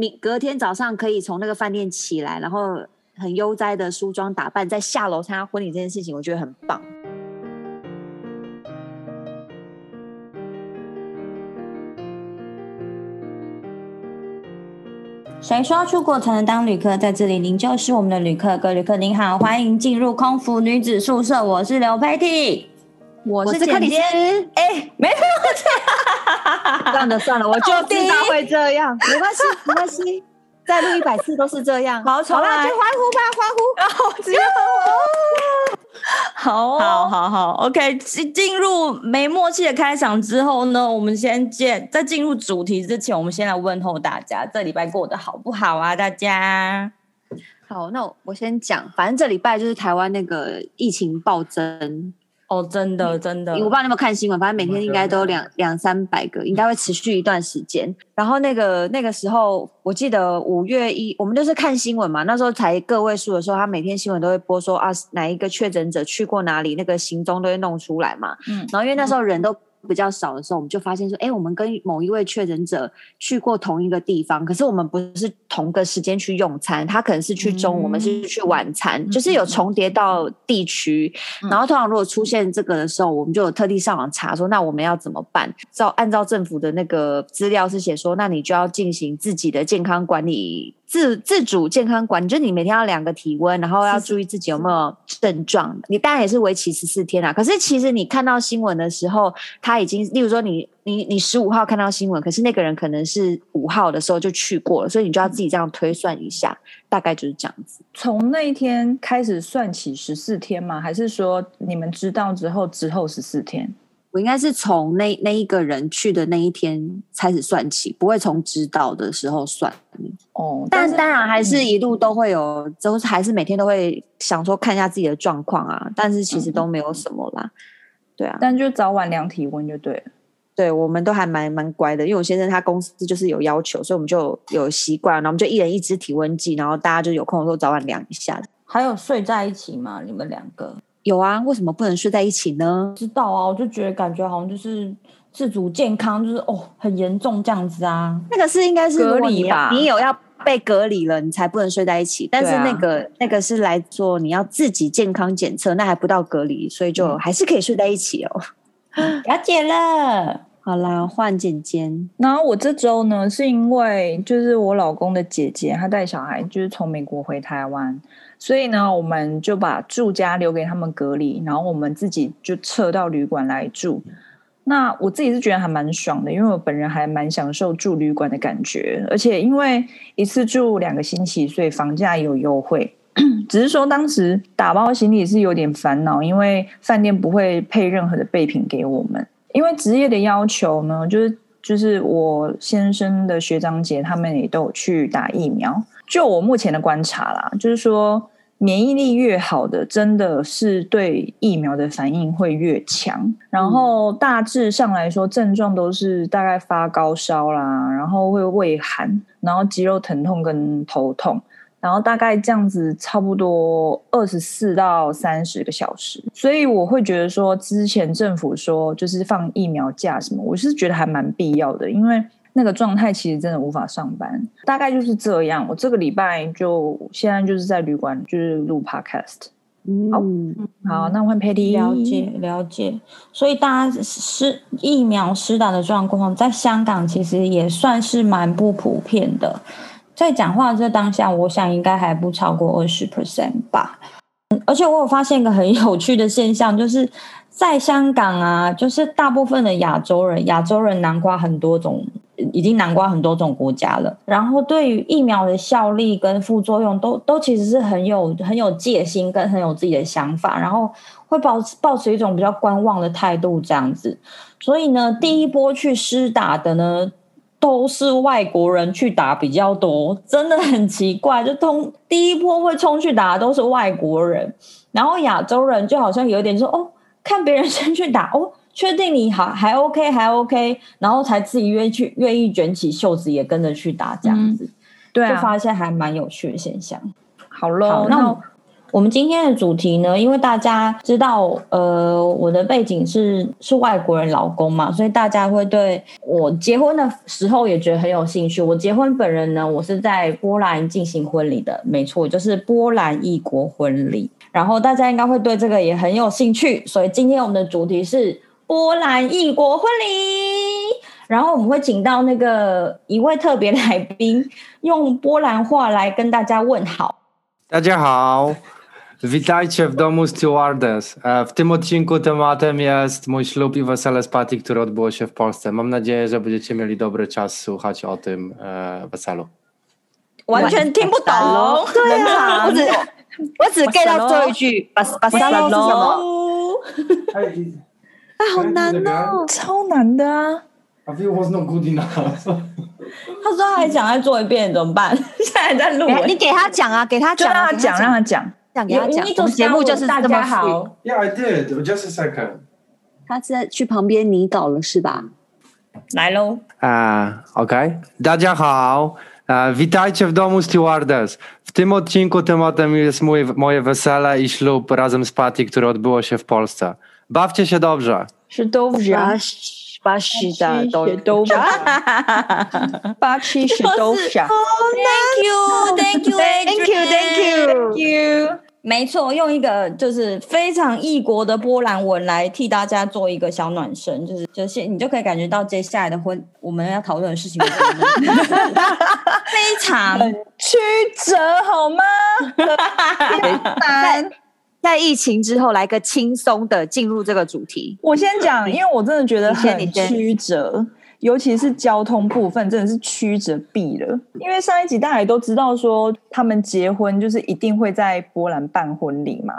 你隔天早上可以从那个饭店起来，然后很悠哉的梳妆打扮，再下楼参加婚礼这件事情，我觉得很棒。谁说出国才能当旅客？在这里，您就是我们的旅客。各位旅客您好，欢迎进入空服女子宿舍。我是刘佩蒂，我是克里斯。哎，没有这样，算了算了，我就知道会这样，没关系，没关系。再录一百次都是这样，好，好啦，就欢呼吧，欢呼，然后直接 好，好，好，好，OK。进进入没默契的开场之后呢，我们先见，在进入主题之前，我们先来问候大家，这礼拜过得好不好啊？大家好，那我，我先讲，反正这礼拜就是台湾那个疫情暴增。哦，真的，真的，我不知道你有没有看新闻，反正每天应该都两两三百个，应该会持续一段时间。然后那个那个时候，我记得五月一，我们就是看新闻嘛，那时候才个位数的时候，他每天新闻都会播说啊，哪一个确诊者去过哪里，那个行踪都会弄出来嘛。嗯，然后因为那时候人都。比较少的时候，我们就发现说，哎，我们跟某一位确诊者去过同一个地方，可是我们不是同个时间去用餐，他可能是去中午，嗯、我们是去晚餐，嗯、就是有重叠到地区。嗯、然后通常如果出现这个的时候，我们就有特地上网查说，那我们要怎么办？照按照政府的那个资料是写说，那你就要进行自己的健康管理。自自主健康管理，就是你每天要量个体温，然后要注意自己有没有症状。你当然也是为期十四天啊。可是其实你看到新闻的时候，他已经，例如说你你你十五号看到新闻，可是那个人可能是五号的时候就去过了，所以你就要自己这样推算一下，大概就是这样子。从那一天开始算起十四天吗？还是说你们知道之后之后十四天？我应该是从那那一个人去的那一天开始算起，不会从知道的时候算。哦，但，但当然还是一路都会有，都、是、还是每天都会想说看一下自己的状况啊。但是其实都没有什么啦，嗯、对啊。但就早晚量体温就对了。对，我们都还蛮蛮乖的，因为我先生他公司就是有要求，所以我们就有习惯，然后我们就一人一支体温计，然后大家就有空的时候早晚量一下。还有睡在一起吗？你们两个？有啊，为什么不能睡在一起呢？知道啊，我就觉得感觉好像就是自主健康，就是哦很严重这样子啊。那个是应该是隔离吧？你有要被隔离了，你才不能睡在一起。但是那个、啊、那个是来做你要自己健康检测，那还不到隔离，所以就还是可以睡在一起哦。了解了，好啦，换简简。然后我这周呢，是因为就是我老公的姐姐，她带小孩就是从美国回台湾。所以呢，我们就把住家留给他们隔离，然后我们自己就撤到旅馆来住。那我自己是觉得还蛮爽的，因为我本人还蛮享受住旅馆的感觉，而且因为一次住两个星期，所以房价有优惠。只是说当时打包行李是有点烦恼，因为饭店不会配任何的备品给我们，因为职业的要求呢，就是就是我先生的学长姐他们也都有去打疫苗。就我目前的观察啦，就是说免疫力越好的，真的是对疫苗的反应会越强。然后大致上来说，症状都是大概发高烧啦，然后会畏寒，然后肌肉疼痛跟头痛，然后大概这样子差不多二十四到三十个小时。所以我会觉得说，之前政府说就是放疫苗假什么，我是觉得还蛮必要的，因为。那个状态其实真的无法上班，大概就是这样。我这个礼拜就现在就是在旅馆，就是录 podcast。嗯，好，好，那我换 Patty。了解了解。所以大家施疫苗施打的状况，在香港其实也算是蛮不普遍的。在讲话这当下，我想应该还不超过二十 percent 吧。而且我有发现一个很有趣的现象，就是。在香港啊，就是大部分的亚洲人，亚洲人南瓜很多种，已经囊括很多种国家了。然后对于疫苗的效力跟副作用都，都都其实是很有很有戒心，跟很有自己的想法，然后会保持保持一种比较观望的态度这样子。所以呢，第一波去施打的呢，都是外国人去打比较多，真的很奇怪。就通第一波会冲去打的都是外国人，然后亚洲人就好像有点说哦。看别人先去打哦，确定你好还 OK 还 OK，然后才自己愿意去愿意卷起袖子也跟着去打这样子，嗯、对、啊，就发现还蛮有趣的现象。好喽，那我们今天的主题呢，因为大家知道，呃，我的背景是是外国人老公嘛，所以大家会对我结婚的时候也觉得很有兴趣。我结婚本人呢，我是在波兰进行婚礼的，没错，就是波兰异国婚礼。然后大家应该会对这个也很有兴趣，所以今天我们的主题是波兰异国婚礼。然后我们会请到那个一位特别来宾，用波兰话来跟大家问好。大家好。Witajcie w domu stewardess. W tym odcinku tematem jest mój ślub i wesele z Patty, które odbyło się w Polsce. Mam nadzieję, że będziecie mieli dobry czas słuchać o tym e, weselu. 完全听不懂，对啊，我只我只 get 到最后一句，巴巴沙罗是什么？哎，好难哦，超难的啊！I feel was not good enough。他说他还想再做一遍，怎么办？现在在录，你给他讲啊，给他讲，让他讲，让他讲。讲给他讲，我们节目就是大家好。Yeah, I did. Just a second. 他是在去旁边拟稿了，是吧？来喽。啊、uh,，OK，大家好。Uh, witajcie w domu stewardess. W tym odcinku tematem jest mój, moje wesele i ślub razem z Patty, które odbyło się w Polsce. Bawcie się dobrze. 是都是巴西的都都巴西是都是。Thank you, thank you, thank you, thank you, thank you. 没错，用一个就是非常异国的波兰文来替大家做一个小暖身，就是就是你就可以感觉到接下来的婚我们要讨论的事情 非常曲折，好吗？在在疫情之后来个轻松的进入这个主题。我先讲，因为我真的觉得很曲折。尤其是交通部分，真的是曲折毙了。因为上一集大家也都知道，说他们结婚就是一定会在波兰办婚礼嘛。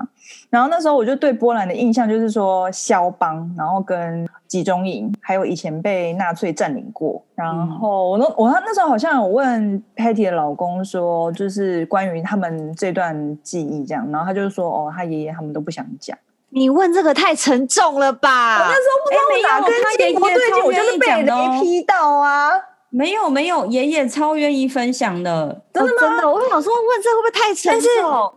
然后那时候我就对波兰的印象就是说肖邦，然后跟集中营，还有以前被纳粹占领过。然后我那我那时候好像有问 Patty 的老公说，就是关于他们这段记忆这样，然后他就说哦，他爷爷他们都不想讲。你问这个太沉重了吧？我那时候不知道我哪根筋不对劲，我就是被雷劈到啊！没有没有，爷爷超愿意分享的，真的真的，我想说问这会不会太沉重？但是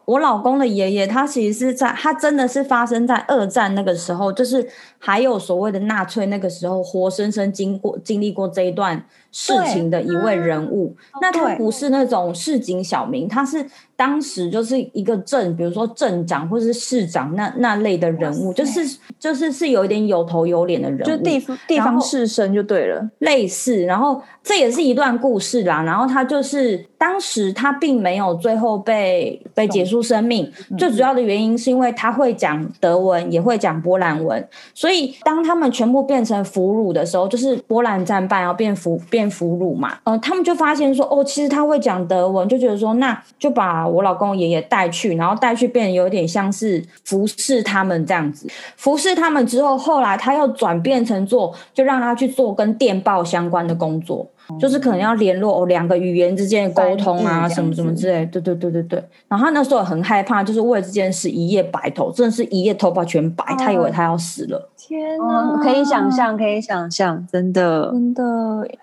我老公的爷爷，他其实是在，他真的是发生在二战那个时候，就是还有所谓的纳粹那个时候，活生生经过经历过这一段事情的一位人物。嗯、那他不是那种市井小民，他是。当时就是一个镇，比如说镇长或者是市长那那类的人物，就是就是是有一点有头有脸的人物，就地方地方士绅就对了，类似。然后这也是一段故事啦。然后他就是当时他并没有最后被被结束生命，最主要的原因是因为他会讲德文，也会讲波兰文，所以当他们全部变成俘虏的时候，就是波兰战败要变俘变俘虏嘛，呃，他们就发现说，哦，其实他会讲德文，就觉得说，那就把。我老公爷爷带去，然后带去变得有点像是服侍他们这样子。服侍他们之后，后来他又转变成做，就让他去做跟电报相关的工作。就是可能要联络哦，两个语言之间的沟通啊，什么什么之类，对对对对对。然后他那时候很害怕，就是为了这件事一夜白头，真的是一夜头发全白，他以为他要死了。天哪，可以想象，可以想象，真的，真的，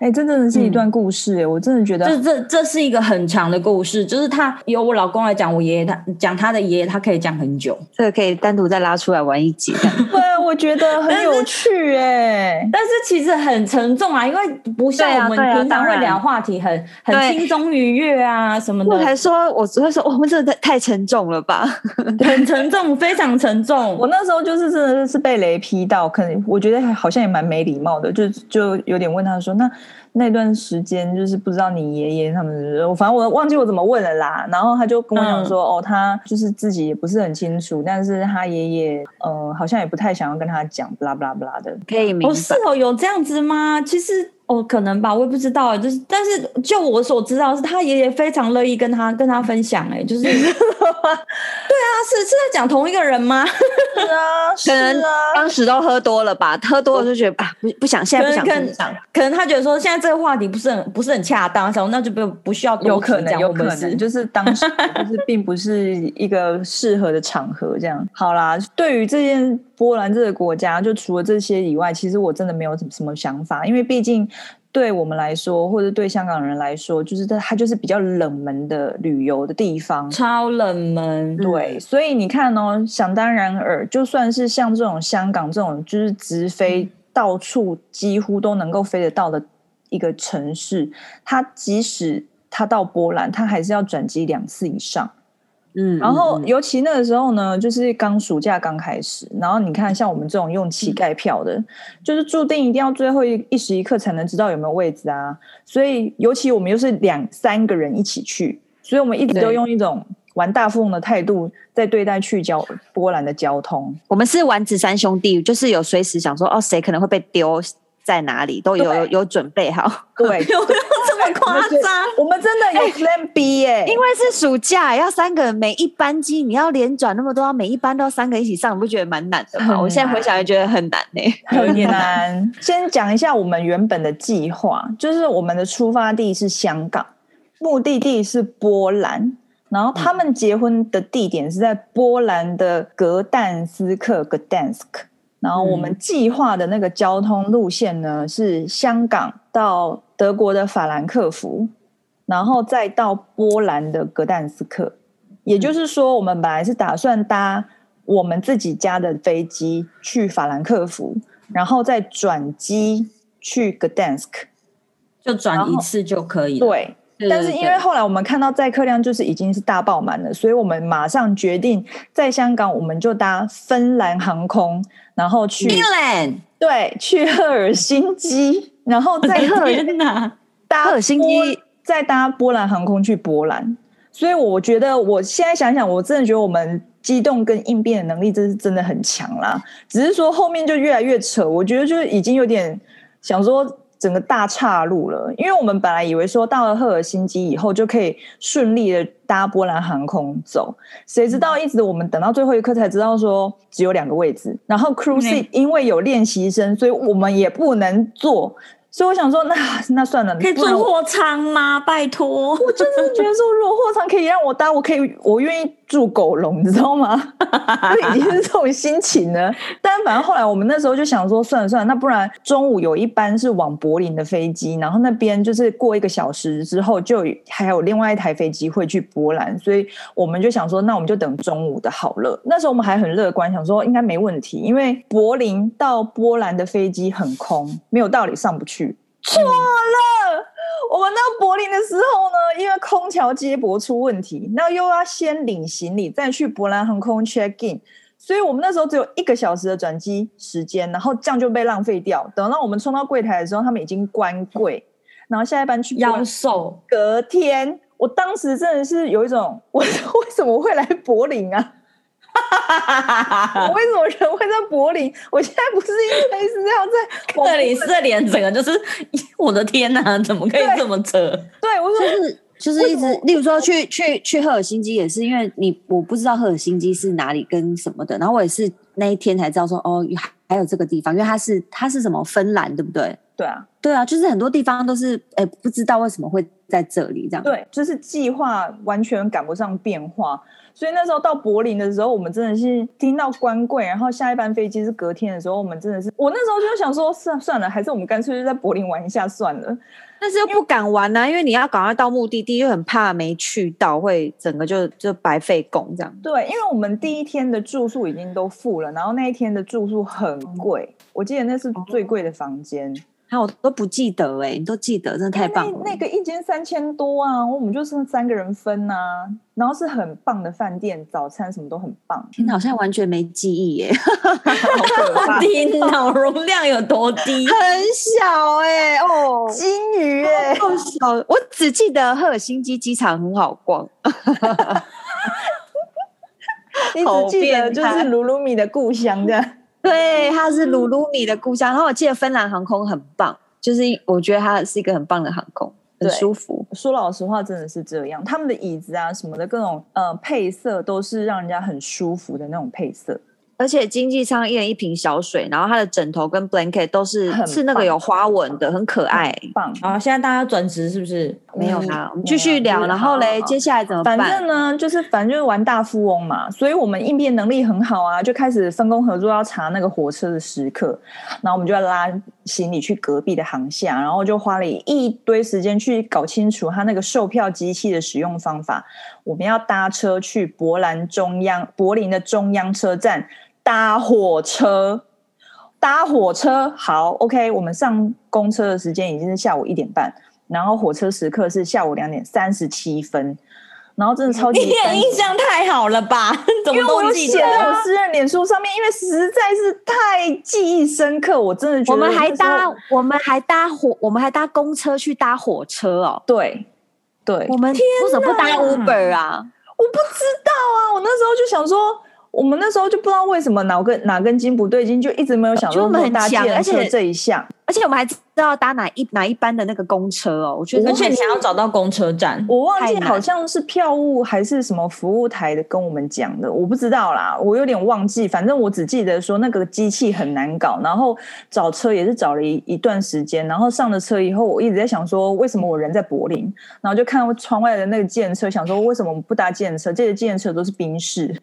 哎，这真的是一段故事哎，我真的觉得，这这这是一个很长的故事，就是他由我老公来讲，我爷爷他讲他的爷爷，他可以讲很久，这个可以单独再拉出来玩一集。对，我觉得很有趣哎，但是其实很沉重啊，因为不像我们。平常会聊话题很很轻松愉悦啊什么的，我还说我只会说我们这太太沉重了吧，很沉重，非常沉重。我那时候就是真的是被雷劈到，可能我觉得好像也蛮没礼貌的，就就有点问他说那。那段时间就是不知道你爷爷他们，反正我忘记我怎么问了啦。然后他就跟我讲说，嗯、哦，他就是自己也不是很清楚，但是他爷爷呃好像也不太想要跟他讲，不啦不啦不啦的。可以明白。哦，是哦，有这样子吗？其实哦，可能吧，我也不知道。就是，但是就我所知道，是他爷爷非常乐意跟他跟他分享。哎，就是，对啊，是是在讲同一个人吗？是啊，可能当时都喝多了吧，喝多了就觉得啊，不不想，现在不想分享。可能他觉得说现在。这个话题不是很不是很恰当，然后那就不不需要多。有可能，有可能就是当时就是并不是一个适合的场合，这样。好啦，对于这件波兰这个国家，就除了这些以外，其实我真的没有什么什么想法，因为毕竟对我们来说，或者对香港人来说，就是它它就是比较冷门的旅游的地方，超冷门。对，所以你看哦，想当然尔，就算是像这种香港这种，就是直飞、嗯、到处几乎都能够飞得到的一个城市，它即使它到波兰，它还是要转机两次以上。嗯，然后尤其那个时候呢，就是刚暑假刚开始，然后你看像我们这种用乞丐票的，嗯、就是注定一定要最后一一时一刻才能知道有没有位置啊。所以尤其我们又是两三个人一起去，所以我们一直都用一种玩大富翁的态度在对待去交波兰的交通。我们是丸子三兄弟，就是有随时想说哦，谁可能会被丢。在哪里都有有准备好，对，这么夸张？我们真的有 Plan B 耶，因为是暑假，要三个人每一班机，你要连转那么多，每一班都要三个一起上，你不觉得蛮难的吗？我现在回想也觉得很难呢，很难。先讲一下我们原本的计划，就是我们的出发地是香港，目的地是波兰，然后他们结婚的地点是在波兰的格但斯克 （Gdansk）。然后我们计划的那个交通路线呢，嗯、是香港到德国的法兰克福，然后再到波兰的格但斯克。也就是说，我们本来是打算搭我们自己家的飞机去法兰克福，然后再转机去格但斯克，就转一次就可以了。对。但是因为后来我们看到载客量就是已经是大爆满了，所以我们马上决定在香港我们就搭芬兰航空，然后去对，去赫尔辛基，然后再 搭赫尔辛基，再搭波兰航空去波兰。所以我觉得我现在想想，我真的觉得我们机动跟应变的能力真是真的很强啦。只是说后面就越来越扯，我觉得就已经有点想说。整个大岔路了，因为我们本来以为说到了赫尔辛基以后就可以顺利的搭波兰航空走，谁知道一直我们等到最后一刻才知道说只有两个位置，然后 crew seat 因为有练习生，所以我们也不能坐。所以我想说，那那算了，可以坐货仓吗？拜托，我真的觉得说，如果货仓可以让我搭，我可以，我愿意住狗笼，你知道吗？就已经是这种心情了。但反正后来我们那时候就想说，算了算了，那不然中午有一班是往柏林的飞机，然后那边就是过一个小时之后就还有另外一台飞机会去波兰，所以我们就想说，那我们就等中午的好了。那时候我们还很乐观，想说应该没问题，因为柏林到波兰的飞机很空，没有道理上不去。错了，我们到柏林的时候呢，因为空调接驳出问题，那又要先领行李，再去波兰航空 check in，所以我们那时候只有一个小时的转机时间，然后这样就被浪费掉。等到我们冲到柜台的时候，他们已经关柜，然后下一班去夭寿。隔天，我当时真的是有一种，我 为什么会来柏林啊？我为什么人会在柏林？我现在不是因为是要在 这里，这脸整个就是我的天哪，怎么可以这么扯？对，我说就是就是一直，例如说去去去赫尔辛基也是因为你我不知道赫尔辛基是哪里跟什么的，然后我也是那一天才知道说哦，还有这个地方，因为它是它是什么芬兰对不对？对啊，对啊，就是很多地方都是哎不知道为什么会在这里这样，对，就是计划完全赶不上变化。所以那时候到柏林的时候，我们真的是听到关柜，然后下一班飞机是隔天的时候，我们真的是，我那时候就想说，算算了，还是我们干脆就在柏林玩一下算了。但是又不敢玩啊，因为你要赶快到目的地，又很怕没去到会整个就就白费工这样。对，因为我们第一天的住宿已经都付了，然后那一天的住宿很贵，我记得那是最贵的房间。啊，我都不记得哎、欸，你都记得，真的太棒了。那，那个一间三千多啊，我们就剩三个人分呐、啊，然后是很棒的饭店，早餐什么都很棒。天哪，好像完全没记忆耶、欸，好低脑容量有多低？很小哎、欸，哦，金鱼哎、小。我只记得赫尔辛基机场很好逛，你只记得就是鲁鲁米的故乡这样。对，它是鲁鲁米的故乡。然后我记得芬兰航空很棒，就是我觉得它是一个很棒的航空，很舒服。说老实话，真的是这样。他们的椅子啊什么的，各种呃配色都是让人家很舒服的那种配色。而且经济舱一人一瓶小水，然后它的枕头跟 blanket 都是是那个有花纹的，很可爱。棒！然后，现在大家转职是不是？没有啦，我们继续聊。嗯、然后嘞，接下来怎么办？反正呢，就是反正就是玩大富翁嘛，所以我们应变能力很好啊，就开始分工合作，要查那个火车的时刻。然后我们就要拉行李去隔壁的航线，然后就花了一堆时间去搞清楚它那个售票机器的使用方法。我们要搭车去柏兰中央柏林的中央车站搭火车，搭火车好，OK。我们上公车的时间已经是下午一点半。然后火车时刻是下午两点三十七分，然后真的超级，你的印象太好了吧？怎么因为我有写在我私人脸书上面，因为实在是太记忆深刻，我真的觉得我们还搭我们还搭火我们还搭公车去搭火车哦，对对，我们为什么不搭 Uber 啊？我不知道啊，我那时候就想说。我们那时候就不知道为什么哪根哪根筋不对劲，就一直没有想说搭计程车这一项，而且我们还知道搭哪一哪一班的那个公车哦。我觉得，而且你还要找到公车站，我忘记好像是票务还是什么服务台的跟我们讲的，我不知道啦，我有点忘记。反正我只记得说那个机器很难搞，然后找车也是找了一一段时间，然后上了车以后，我一直在想说为什么我人在柏林，然后就看到窗外的那个计程车，想说为什么我们不搭计程车？这些计程车都是宾士。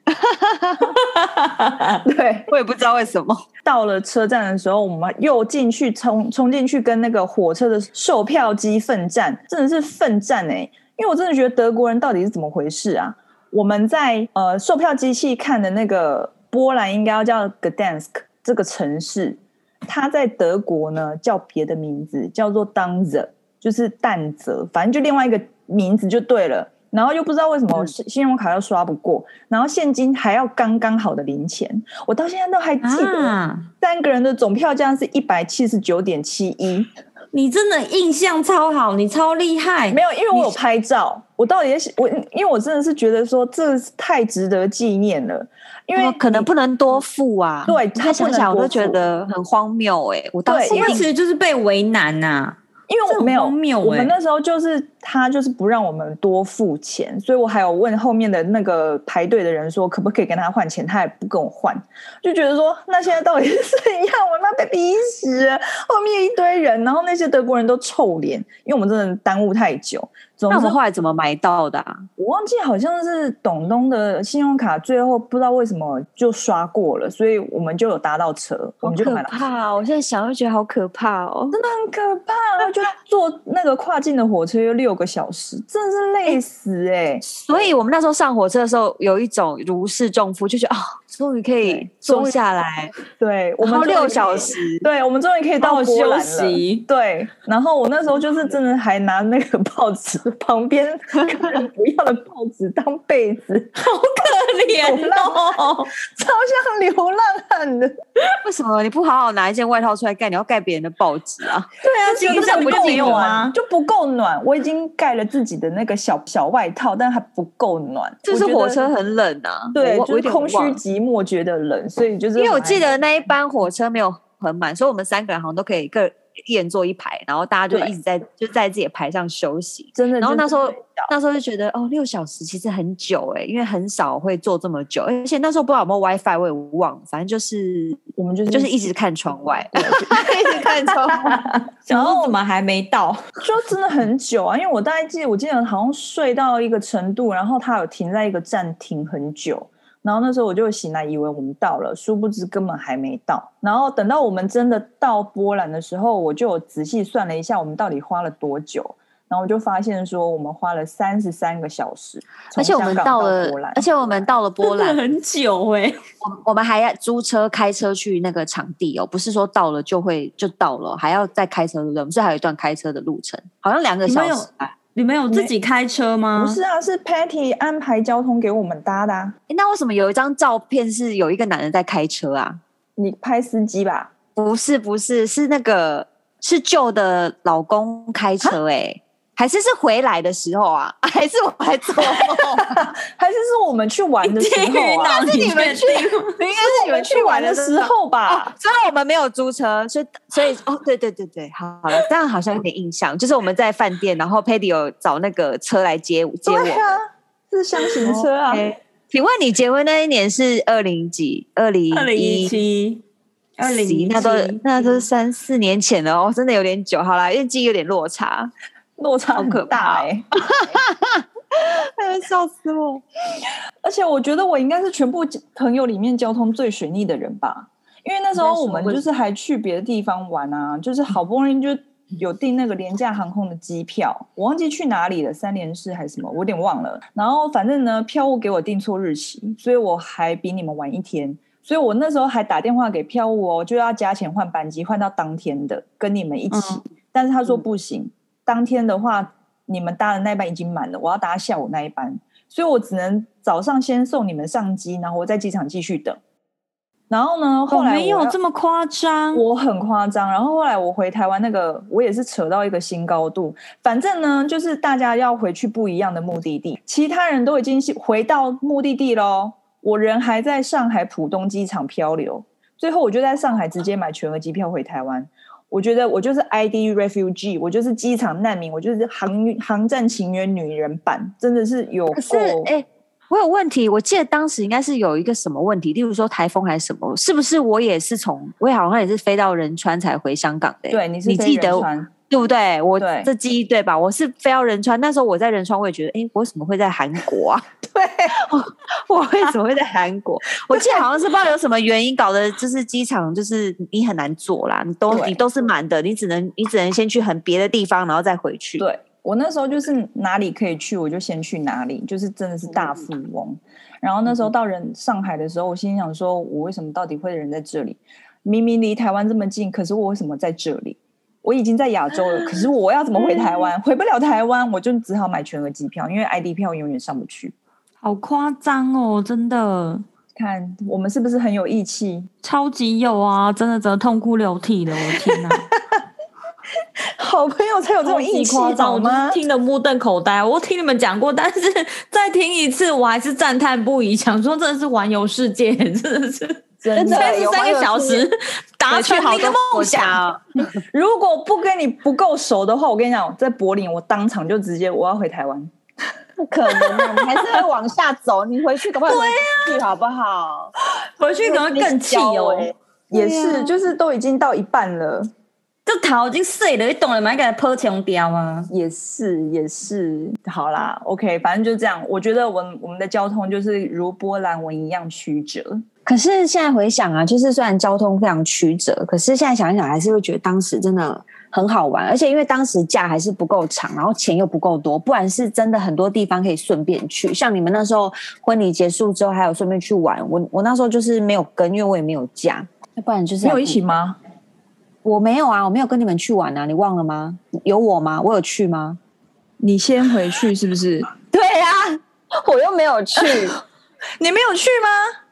对，我也不知道为什么。到了车站的时候，我们又进去冲冲进去跟那个火车的售票机奋战，真的是奋战哎、因为我真的觉得德国人到底是怎么回事啊？我们在呃售票机器看的那个波兰应该要叫 Gdansk 这个城市，它在德国呢叫别的名字，叫做 Danzig，就是但泽，反正就另外一个名字就对了。然后又不知道为什么信用卡又刷不过，嗯、然后现金还要刚刚好的零钱，我到现在都还记得，三个人的总票价是一百七十九点七一。你真的印象超好，你超厉害。没有，因为我有拍照，我到底也我因为我真的是觉得说这太值得纪念了，因为可能不能多付啊。对，他想想我都觉得很荒谬哎、欸，我当时其实就是被为难呐、啊。因为我没有，欸、我们那时候就是他就是不让我们多付钱，所以我还有问后面的那个排队的人说可不可以跟他换钱，他也不跟我换，就觉得说那现在到底是怎样？我妈被逼死，后面一堆人，然后那些德国人都臭脸，因为我们真的耽误太久。那我们后来怎么买到的啊？我忘记好像是董东的信用卡，最后不知道为什么就刷过了，所以我们就有搭到车，我们就买了。怕！我现在想就觉得好可怕哦，真的很可怕。就坐那个跨境的火车又六个小时，真的是累死哎、欸！所以我们那时候上火车的时候，有一种如释重负，就觉得啊。哦终于可以坐下来，对，我们六小时，对，我们终于可以到了。休息。对，然后我那时候就是真的还拿那个报纸旁边客人 不要的报纸当被子，好可怜哦，超像流浪汉的。为什么你不好好拿一件外套出来盖，你要盖别人的报纸啊？对啊，基本上不够暖，就不够暖。我已经盖了自己的那个小小外套，但还不够暖。就是火车很冷啊，对，就是空虚寂寞。觉得冷，所以就是因为我记得那一班火车没有很满，所以我们三个人好像都可以各一人坐一排，然后大家就一直在就在自己的排上休息。真的，然后那时候那时候就觉得哦，六小时其实很久哎，因为很少会坐这么久，而且那时候不知道有没有 WiFi，我也忘了，反正就是我们就是就是一直看窗外，一直看窗外，然后怎么还没到？就真的很久啊，因为我大概记得，我记得好像睡到一个程度，然后他有停在一个站停很久。然后那时候我就醒来，以为我们到了，殊不知根本还没到。然后等到我们真的到波兰的时候，我就仔细算了一下，我们到底花了多久。然后我就发现说，我们花了三十三个小时，而且我们到了波兰，而且我们到了波兰很久哎、欸。我我们还要租车开车去那个场地哦，不是说到了就会就到了，还要再开车对不对？我们是还有一段开车的路程，好像两个小时。你们有自己开车吗？不是啊，是 Patty 安排交通给我们搭的啊。那为什么有一张照片是有一个男人在开车啊？你拍司机吧？不是，不是，是那个是旧的老公开车哎、欸。还是是回来的时候啊？还是我还做梦？还是是我们去玩的时候啊？是你们去，应该是你们去玩的时候吧？虽然、哦、我们没有租车，所以所以哦，对对对对，好好了，这样好像有点印象，就是我们在饭店，然后 Patty 有找那个车来接接我，啊、是厢型车啊。Okay. 请问你结婚那一年是二零几？二零二零一七？二零？那都那都是三四年前了哦，真的有点久。好啦，因为记忆有点落差。落差很大哎、欸，笑死我！而且我觉得我应该是全部朋友里面交通最水逆的人吧，因为那时候我们就是还去别的地方玩啊，就是好不容易就有订那个廉价航空的机票，我忘记去哪里了，三连市还是什么，我有点忘了。然后反正呢，票务给我订错日期，所以我还比你们晚一天，所以我那时候还打电话给票务哦，就要加钱换班机，换到当天的跟你们一起，嗯、但是他说不行。嗯当天的话，你们搭的那一班已经满了，我要搭下午那一班，所以我只能早上先送你们上机，然后我在机场继续等。然后呢，后来没有这么夸张，我很夸张。然后后来我回台湾，那个我也是扯到一个新高度。反正呢，就是大家要回去不一样的目的地，其他人都已经回到目的地喽，我人还在上海浦东机场漂流。最后我就在上海直接买全额机票回台湾。我觉得我就是 ID refugee，我就是机场难民，我就是航航站情缘女人版，真的是有是，哎，我有问题，我记得当时应该是有一个什么问题，例如说台风还是什么，是不是？我也是从，我也好像也是飞到仁川才回香港的。对，你是飞仁川。对不对？我这记忆对吧？我是飞到仁川，那时候我在仁川，我也觉得，哎，我为什么会在韩国啊？对，我，我为什么会在韩国？我记得好像是不知道有什么原因搞的，就是机场就是你很难坐啦，你都你都是满的，你只能你只能先去很别的地方，然后再回去。对，我那时候就是哪里可以去，我就先去哪里，就是真的是大富翁。嗯、然后那时候到人上海的时候，我心想说，我为什么到底会人在这里？明明离台湾这么近，可是我为什么在这里？我已经在亚洲了，可是我要怎么回台湾？回不了台湾，我就只好买全额机票，因为 ID 票永远上不去。好夸张哦，真的！看我们是不是很有义气？超级有啊，真的，真的痛哭流涕的，我的天哪！好朋友才有这种义气，夸张吗？听得目瞪口呆。我听你们讲过，但是 再听一次，我还是赞叹不已，想说真的是环游世界，真的是。真的 三十三个小时 达成好的梦想。如果不跟你不够熟的话，我跟你讲，在柏林，我当场就直接我要回台湾。不可能啊！你还是会往下走，你回去可不可以去好不好？回去可能会更气哦。也是，就是都已经到一半了，这塔已经碎了，你懂了吗？给它破墙雕啊！也是，也是。好啦，OK，反正就这样。我觉得我们我们的交通就是如波兰文一样曲折。可是现在回想啊，就是虽然交通非常曲折，可是现在想一想，还是会觉得当时真的很好玩。而且因为当时假还是不够长，然后钱又不够多，不然是真的很多地方可以顺便去。像你们那时候婚礼结束之后，还有顺便去玩。我我那时候就是没有跟，因为我也没有假。要不然就是没有一起吗？我没有啊，我没有跟你们去玩啊，你忘了吗？有我吗？我有去吗？你先回去是不是？对啊，我又没有去，你没有去吗？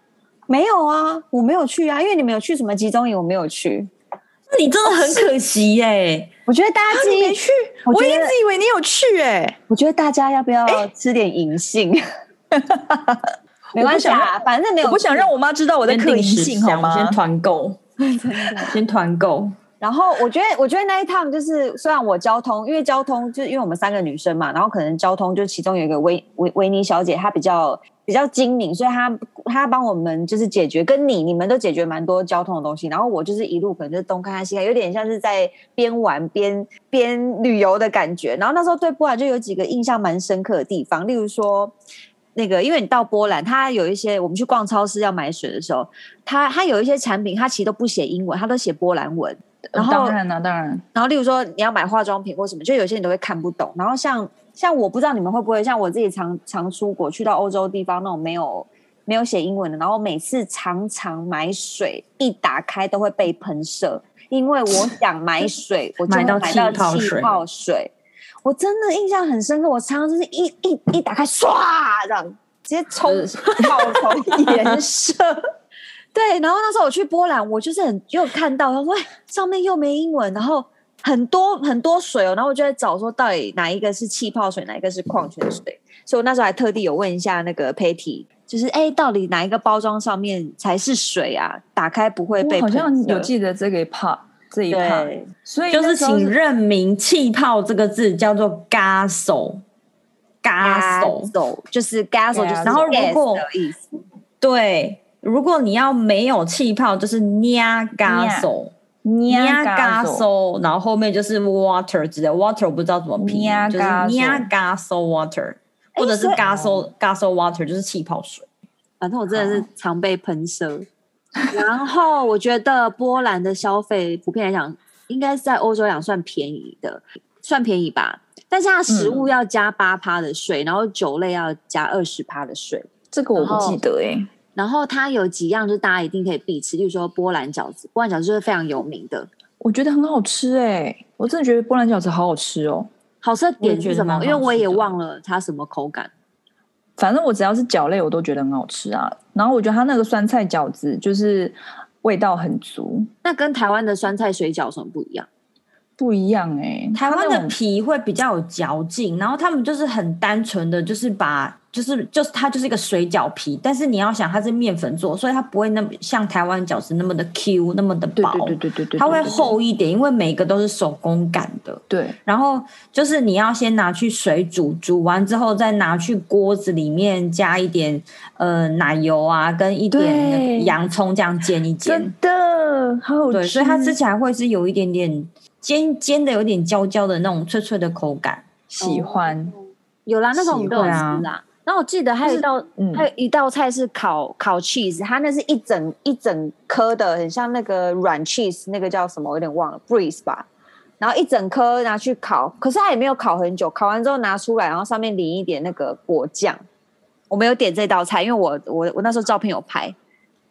没有啊，我没有去啊，因为你们有去什么集中营，我没有去。那你真的很可惜耶、欸！我觉得大家自己没去，我，我一直以为你有去哎、欸。我觉得大家要不要吃点银杏？欸、没关系啊，反正没有。我不想让我妈知道我在嗑银杏，好吗？先团购，先团购。然后我觉得，我觉得那一趟就是，虽然我交通，因为交通就是因为我们三个女生嘛，然后可能交通就其中有一个维维维尼小姐，她比较比较精明，所以他他帮我们就是解决，跟你你们都解决蛮多交通的东西。然后我就是一路可能就是东看看西看，有点像是在边玩边边旅游的感觉。然后那时候对波兰就有几个印象蛮深刻的地方，例如说那个，因为你到波兰，它有一些我们去逛超市要买水的时候，它它有一些产品它其实都不写英文，它都写波兰文。然后当然了，当然。然后，例如说你要买化妆品或什么，就有些人都会看不懂。然后像像我不知道你们会不会像我自己常常出国去到欧洲地方那种没有没有写英文的，然后每次常常买水一打开都会被喷射，因为我 想买水，我就买到气泡水。我真的印象很深刻，我常常就是一一一打开唰这样直接冲冒从颜色。对，然后那时候我去波兰，我就是很又看到他说上面又没英文，然后很多很多水哦，然后我就在找说到底哪一个是气泡水，哪一个是矿泉水，所以我那时候还特地有问一下那个 Patty，就是哎，到底哪一个包装上面才是水啊？打开不会被？好像有记得这个 part 这一 part，所以就是请认明气泡这个字叫做 gaso，gaso 就是 gaso，就是然后如果对。如果你要没有气泡，就是 niagaso Niagaso，然后后面就是 water 之类，water 我不知道怎么拼，就是 Niagaso water，或者是 gaso gaso water，就是气泡水。反正我真的是常被喷射。然后我觉得波兰的消费普遍来讲，应该是在欧洲来讲算便宜的，算便宜吧。但是它食物要加八趴的税，嗯、然后酒类要加二十趴的税。这个我不记得哎、欸。然后它有几样，就是大家一定可以必吃，例如说波兰饺子。波兰饺子就是非常有名的，我觉得很好吃哎、欸，我真的觉得波兰饺子好好吃哦。好吃的点是什么？因为我也忘了它什么口感。反正我只要是饺类，我都觉得很好吃啊。然后我觉得它那个酸菜饺子就是味道很足。那跟台湾的酸菜水饺有什么不一样？不一样哎、欸，台湾的皮会比较有嚼劲，然后他们就是很单纯的就是把。就是就是它就是一个水饺皮，但是你要想它是面粉做，所以它不会那么像台湾饺子那么的 Q，那么的薄。对对对对对，它会厚一点，因为每个都是手工擀的。对。然后就是你要先拿去水煮，煮完之后再拿去锅子里面加一点呃奶油啊，跟一点洋葱这样煎一煎。真的，好好吃。对，所以它吃起来会是有一点点煎煎的，有点焦焦的那种脆脆的口感。喜欢。有啦，那种我们都有吃啦。然后我记得还有一道，嗯、还有一道菜是烤烤 cheese，它那是一整一整颗的，很像那个软 cheese，那个叫什么？我有点忘了，breeze 吧。然后一整颗拿去烤，可是它也没有烤很久，烤完之后拿出来，然后上面淋一点那个果酱。我没有点这道菜，因为我我我那时候照片有拍。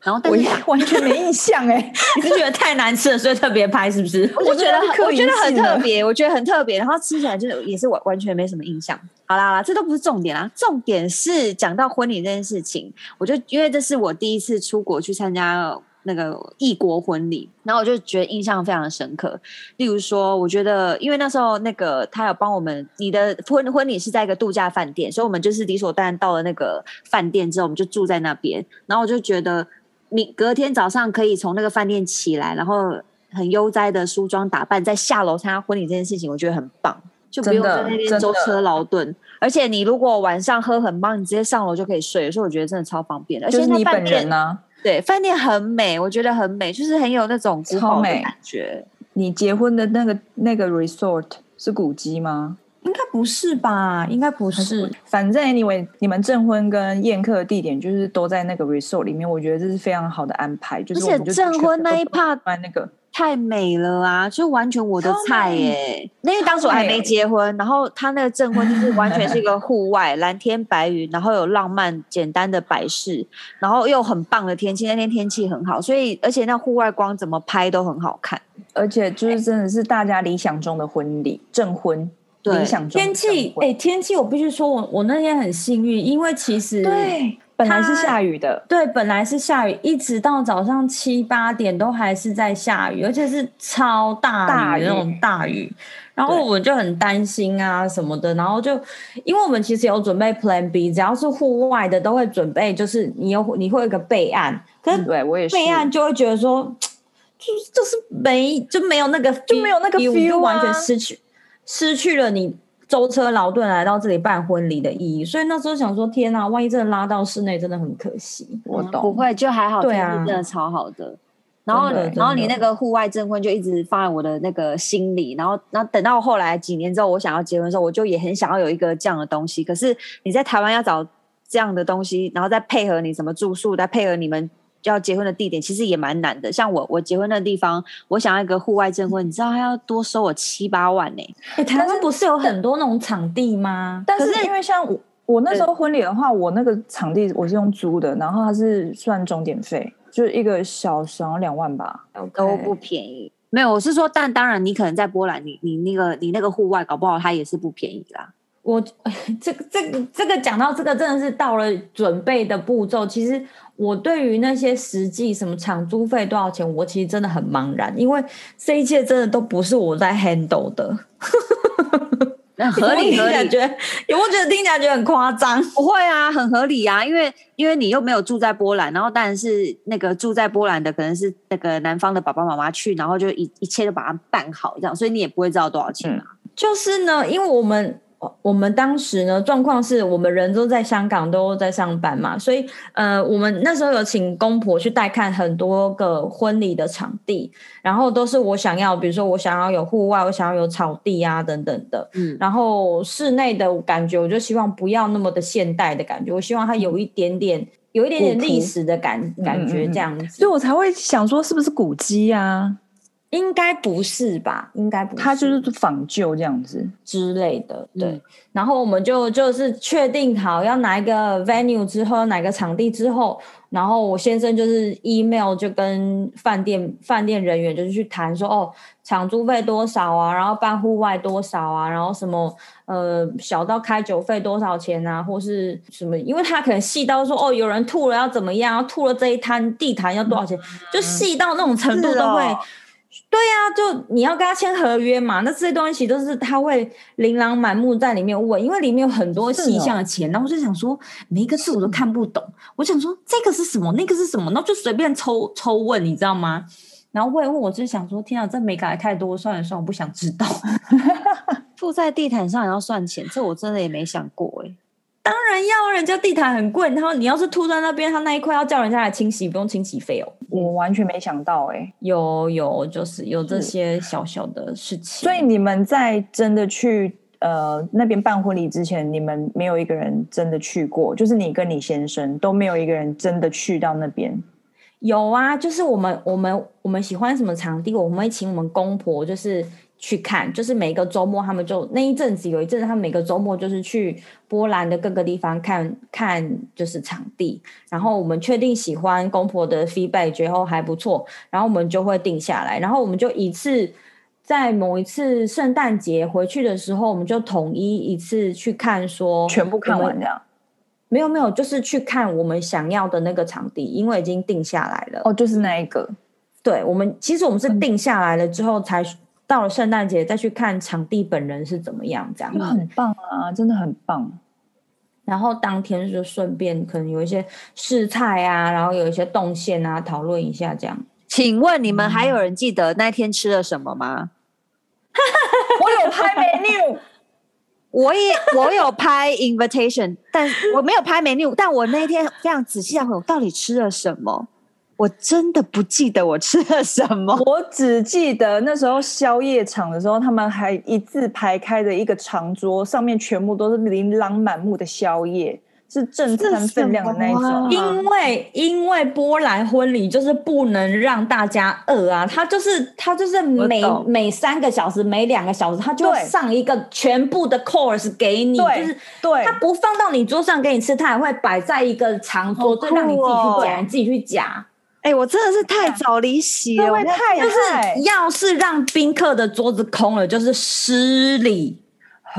然后我完全没印象哎，你是觉得太难吃了，所以特别拍是不是？我觉得我觉得很特别，我觉得很特别，然后吃起来就是也是完完全没什么印象。好啦好啦，这都不是重点啦，重点是讲到婚礼这件事情，我就因为这是我第一次出国去参加那个异国婚礼，然后我就觉得印象非常的深刻。例如说，我觉得因为那时候那个他有帮我们，你的婚婚礼是在一个度假饭店，所以我们就是理所当然到了那个饭店之后，我们就住在那边，然后我就觉得。你隔天早上可以从那个饭店起来，然后很悠哉的梳妆打扮，再下楼参加婚礼这件事情，我觉得很棒，就不用在那边舟车劳顿。而且你如果晚上喝很棒，你直接上楼就可以睡，所以我觉得真的超方便的。而且你本人呢，对，饭店很美，我觉得很美，就是很有那种古堡的感觉。你结婚的那个那个 resort 是古迹吗？应该不是吧？应该不是。反正 anyway，你们证婚跟宴客的地点就是都在那个 resort 里面，我觉得这是非常好的安排。就是而且证婚那一 part 那个太美了啊，就完全我的菜耶。那因为当时我还没结婚，然后他那个证婚就是完全是一个 户外，蓝天白云，然后有浪漫简单的摆饰，然后又很棒的天气。那天天气很好，所以而且那户外光怎么拍都很好看，而且就是真的是大家理想中的婚礼证婚。对，天气哎，天气我必须说我，我我那天很幸运，因为其实对，本来是下雨的，对，本来是下雨，一直到早上七八点都还是在下雨，而且是超大雨的那种大雨，然后我们就很担心啊什么的，然后就因为我们其实有准备 Plan B，只要是户外的都会准备，就是你有你会有一个备案，可是对我也是备案就会觉得说，就是就是没就没有那个就没有那个 feel，就完全失去。失去了你舟车劳顿来到这里办婚礼的意义，所以那时候想说：天哪，万一真的拉到室内，真的很可惜。我懂，不会，就还好，天气真的超好的。然后，然后你那个户外证婚就一直放在我的那个心里。然后，然后等到后来几年之后，我想要结婚的时候，我就也很想要有一个这样的东西。可是你在台湾要找这样的东西，然后再配合你什么住宿，再配合你们。要结婚的地点其实也蛮难的，像我我结婚的地方，我想要一个户外证婚，你知道他要多收我七八万呢、欸。台湾不是有很多那种场地吗？但是因为像我我那时候婚礼的话，我那个场地我是用租的，然后它是算钟点费，就是一个小时两万吧都不便宜。没有，我是说，但当然你可能在波兰，你你那个你那个户外搞不好它也是不便宜啦。我这个这个这个讲到这个，真的是到了准备的步骤。其实我对于那些实际什么场租费多少钱，我其实真的很茫然，因为这一切真的都不是我在 handle 的。合理合理，有没有觉得有没有觉得听起来觉得很夸张？不会啊，很合理啊，因为因为你又没有住在波兰，然后当然是那个住在波兰的可能是那个男方的爸爸妈妈去，然后就一一切都把它办好这样，所以你也不会知道多少钱啊。嗯、就是呢，因为我们。我们当时呢，状况是我们人都在香港，都在上班嘛，所以呃，我们那时候有请公婆去带看很多个婚礼的场地，然后都是我想要，比如说我想要有户外，我想要有草地啊等等的，嗯，然后室内的感觉，我就希望不要那么的现代的感觉，我希望它有一点点，有一点点历史的感感觉这样子，所以我才会想说，是不是古迹啊？应该不是吧？应该不是，他就是仿旧这样子之类的。对，嗯、然后我们就就是确定好要哪一个 venue 之后，哪个场地之后，然后我先生就是 email 就跟饭店饭店人员就是去谈说，哦，场租费多少啊？然后办户外多少啊？然后什么呃小到开酒费多少钱啊？或是什么？因为他可能细到说，哦，有人吐了要怎么样？吐了这一摊地毯要多少钱？嗯、就细到那种程度都会。对呀、啊，就你要跟他签合约嘛，那这些东西都是他会琳琅满目在里面问，因为里面有很多细项的钱，哦、然后我就想说每一个字我都看不懂，我想说这个是什么，那个是什么，然后就随便抽抽问，你知道吗？然后问一问，我就想说天啊，这没改太多，算了算了，我不想知道。附在地毯上也要算钱，这我真的也没想过哎。当然要，人家地毯很贵。然后你要是吐在那边，他那一块要叫人家来清洗，不用清洗费哦。我完全没想到、欸，哎，有有，就是有这些小小的事情。所以你们在真的去呃那边办婚礼之前，你们没有一个人真的去过，就是你跟你先生都没有一个人真的去到那边。有啊，就是我们我们我们喜欢什么场地，我们会请我们公婆，就是。去看，就是每个周末，他们就那一阵子有一阵子，他们每个周末就是去波兰的各个地方看看，就是场地。然后我们确定喜欢公婆的 feedback，觉得还不错，然后我们就会定下来。然后我们就一次在某一次圣诞节回去的时候，我们就统一一次去看，说全部看完这样。没有没有，就是去看我们想要的那个场地，因为已经定下来了。哦，就是那一个。对，我们其实我们是定下来了之后才。到了圣诞节再去看场地本人是怎么样，这样很棒啊，真的很棒。然后当天就顺便可能有一些试菜啊，然后有一些动线啊，讨论一下这样。请问你们还有人记得那天吃了什么吗？我有拍 menu，我也我有拍 invitation，但我没有拍 menu，但我那天非常仔细的问我到底吃了什么。我真的不记得我吃了什么，我只记得那时候宵夜场的时候，他们还一字排开的一个长桌，上面全部都是琳琅满目的宵夜，是正餐分量的那一种。啊、因为因为波兰婚礼就是不能让大家饿啊，他就是他就是每每三个小时每两个小时他就上一个全部的 course 给你，就是对，他不放到你桌上给你吃，他还会摆在一个长桌，让你自己去夹，你自己去夹。哎、欸，我真的是太早离席了，太就是要是让宾客的桌子空了，就是失礼，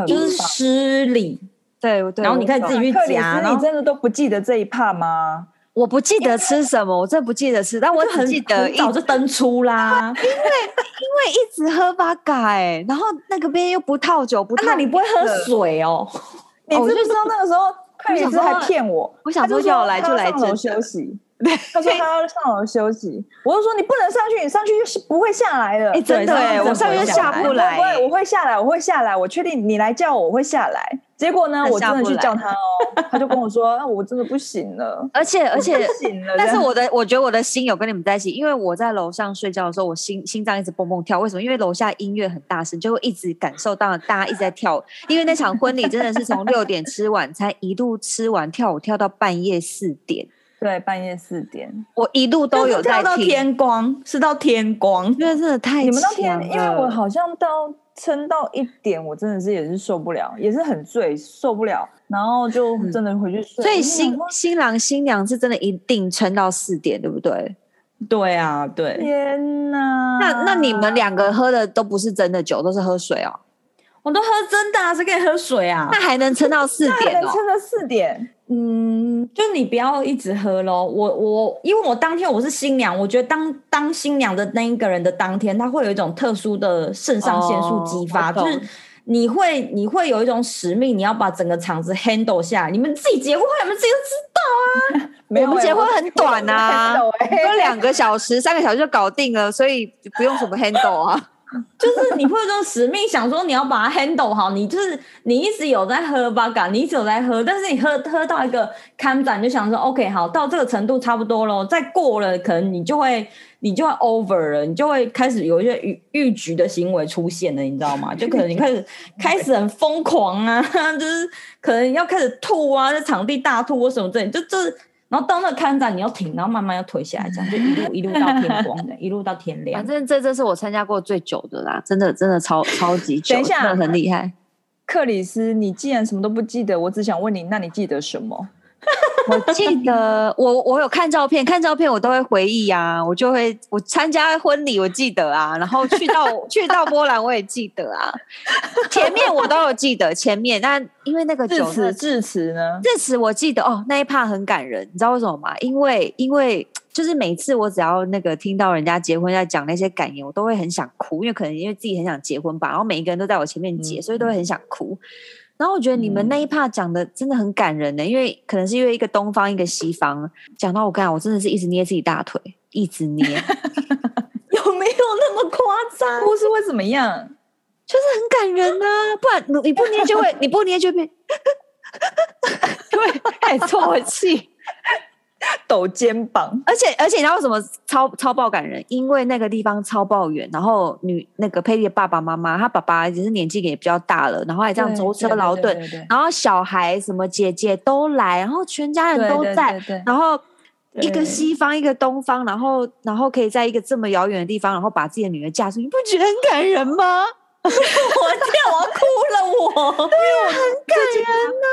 就是失礼。对对，然后你可以自己去夹。你真的都不记得这一趴吗？我不记得吃什么，我真的不记得吃，但我很记得早就登出啦。因为因为一直喝八嘎，哎，然后那个边又不套酒，不套，那你不会喝水哦？你知不知道那个时候克里斯还骗我，我想说叫我来就来休息。对，他说他要上楼休息，我就说你不能上去，你上去就不会下来的。哎，真的，我上去就下不来。不会，我会下来，我会下来，我确定你来叫我，我会下来。结果呢，我真的去叫他哦，他就跟我说，那我真的不行了。而且而且，但是我的，我觉得我的心有跟你们在一起，因为我在楼上睡觉的时候，我心心脏一直蹦蹦跳。为什么？因为楼下音乐很大声，就会一直感受到大家一直在跳。因为那场婚礼真的是从六点吃晚餐，一路吃完跳舞跳到半夜四点。对，半夜四点，我一路都有到天光，是到天光，因为真的太你们到天，因为我好像到撑到一点，我真的是也是受不了，也是很醉，受不了，然后就真的回去睡。所以新新郎新娘是真的一定撑到四点，对不对？对啊，对。天哪，那那你们两个喝的都不是真的酒，都是喝水哦。我都喝真的啊，谁可以喝水啊？那还能撑到四点哦？撑到四点。嗯，就你不要一直喝咯。我我，因为我当天我是新娘，我觉得当当新娘的那一个人的当天，他会有一种特殊的肾上腺素激发，哦、就是你会你会有一种使命，你要把整个场子 handle 下来。你们自己结婚，你们自己都知道啊。没有我们结婚很短啊，就 两个小时、三个小时就搞定了，所以不用什么 handle 啊。就是你会有这种使命，想说你要把它 handle 好。你就是你一直有在喝八嘎，你一直有在喝，但是你喝喝到一个坎站，就想说 OK 好，到这个程度差不多了，再过了可能你就会你就会 over 了，你就会开始有一些逾逾矩的行为出现了，你知道吗？就可能你开始开始很疯狂啊，就是可能要开始吐啊，在场地大吐或什么之类，就就是。然后到那看展，你要停，然后慢慢要退下来，这样就一路一路到天 光的，一路到天亮。反正这这是我参加过最久的啦，真的真的超超级久，等一下，真的很厉害。克里斯，你既然什么都不记得，我只想问你，那你记得什么？我记得我 我有看照片，看照片我都会回忆啊，我就会我参加婚礼我记得啊，然后去到去到波兰我也记得啊，前面我都有记得前面，那因为那个致辞致辞呢，致辞我记得哦，那一 part 很感人，你知道为什么吗？因为因为就是每次我只要那个听到人家结婚在讲那些感言，我都会很想哭，因为可能因为自己很想结婚吧，然后每一个人都在我前面结，嗯、所以都会很想哭。然后我觉得你们那一 part 讲的真的很感人呢，嗯、因为可能是因为一个东方一个西方，讲到我刚才我真的是一直捏自己大腿，一直捏，有没有那么夸张？或是会怎么样？就是很感人啊！不然你不捏就会，你不捏就变 对，太错气。抖肩膀，而且而且你知道为什么超超爆感人？因为那个地方超爆远，然后女那个佩蒂的爸爸妈妈，他爸爸也是年纪也比较大了，然后还这样舟车劳顿，然后小孩什么姐姐都来，然后全家人都在，然后一个西方一个东方，然后然后可以在一个这么遥远的地方，然后把自己的女儿嫁出去，你不觉得很感人吗？我天，我要哭了，我对啊，很感人呢。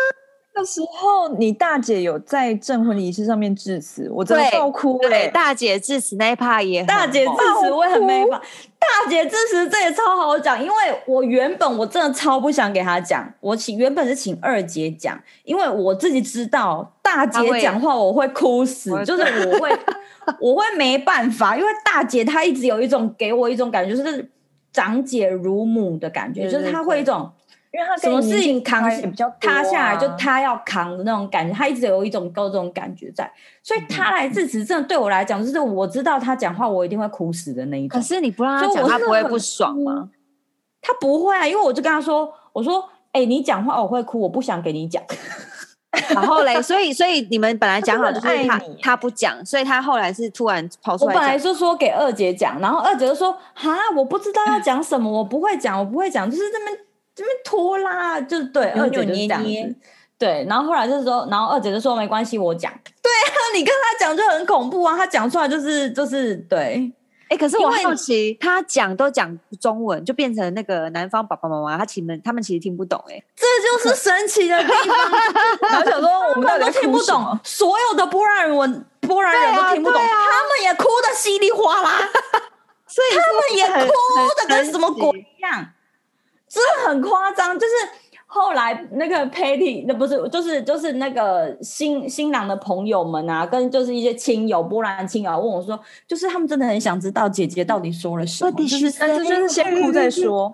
那时候你大姐有在证婚仪式上面致辞，我真的爆哭了。对，大姐致辞那一趴也，大姐致辞我也很没法。大姐致辞这也超好讲，因为我原本我真的超不想给她讲，我请原本是请二姐讲，因为我自己知道大姐讲话我会哭死，就是我会 我会没办法，因为大姐她一直有一种给我一种感觉，就是长姐如母的感觉，就是她会一种。因为他什么事情扛起比较塌下来，就他要扛的那种感觉，他一直有一种高这种感觉在，所以他来致辞，真的对我来讲，就是我知道他讲话，我一定会哭死的那一种。可是你不让他讲，他不会不爽吗？他不会啊，因为我就跟他说：“我说，哎、欸，你讲话我会哭，我不想给你讲。”然后嘞，所以所以你们本来讲好就是他他不讲，所以他后来是突然跑出来。我本来是说给二姐讲，然后二姐就说：“哈，我不知道要讲什么，我不会讲，我不会讲，就是这么。”这边拖拉，就是对二姐就是这样子，对，然后后来就是说，然后二姐就说没关系，我讲。对啊，你跟他讲就很恐怖啊，他讲出来就是就是对。哎，可是我好奇，他讲都讲中文，就变成那个南方爸爸妈妈，他其实他们其实听不懂，哎，这就是神奇的地方。然后想说，我们都听不懂，所有的波兰人文波兰人都听不懂，他们也哭得稀里哗啦，所以他们也哭得跟什么鬼一样。真的很夸张，就是后来那个 Patty，那不是就是就是那个新新郎的朋友们啊，跟就是一些亲友，波兰亲友问我说，就是他们真的很想知道姐姐到底说了什么，就是但是就是先哭再说，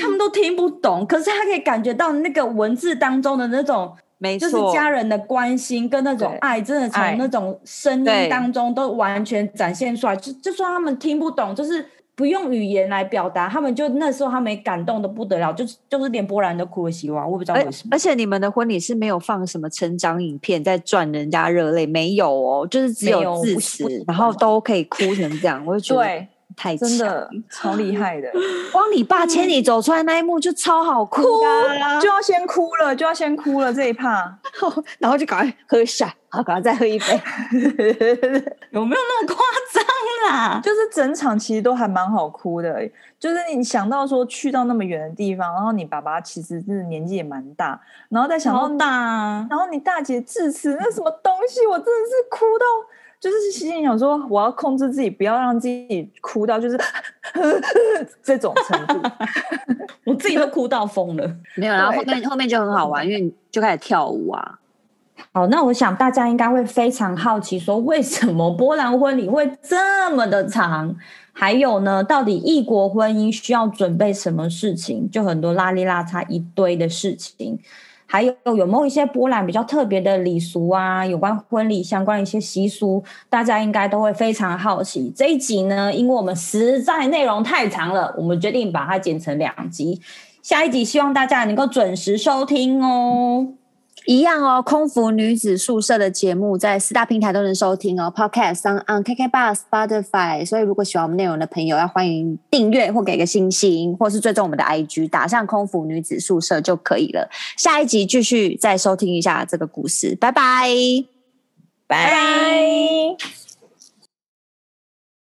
他们都听不懂，可是他可以感觉到那个文字当中的那种，没错，就是家人的关心跟那种爱，真的从那种声音当中都完全展现出来，就就算他们听不懂，就是。不用语言来表达，他们就那时候他们感动的不得了，就是就是连波兰都哭了稀里哗啦，我不知道为什么。而且你们的婚礼是没有放什么成长影片在赚人家热泪，没有哦，就是只有致辞，然后都可以哭成这样，我就觉得。太真的超厉害的，光你爸牵你走出来那一幕就超好哭，就要先哭了，就要先哭了这一趴，然后就赶快喝下，然后赶快再喝一杯，有没有那么夸张啦？就是整场其实都还蛮好哭的，就是你想到说去到那么远的地方，然后你爸爸其实是年纪也蛮大，然后再想到大，然后你大姐致辞那什么东西，我真的是哭到。就是心里想说，我要控制自己，不要让自己哭到就是 这种程度，我自己都哭到疯了。没有，然后后面后面就很好玩，因为就开始跳舞啊。好，那我想大家应该会非常好奇，说为什么波兰婚礼会这么的长？还有呢，到底异国婚姻需要准备什么事情？就很多拉里拉差一堆的事情。还有有没有一些波兰比较特别的礼俗啊？有关婚礼相关一些习俗，大家应该都会非常好奇。这一集呢，因为我们实在内容太长了，我们决定把它剪成两集。下一集希望大家能够准时收听哦。一样哦，空服女子宿舍的节目在四大平台都能收听哦，Podcast、on KK Bus、Spotify。所以如果喜欢我们内容的朋友，要欢迎订阅或给个星星，或是追踪我们的 IG，打上空服女子宿舍就可以了。下一集继续再收听一下这个故事，拜拜，拜拜。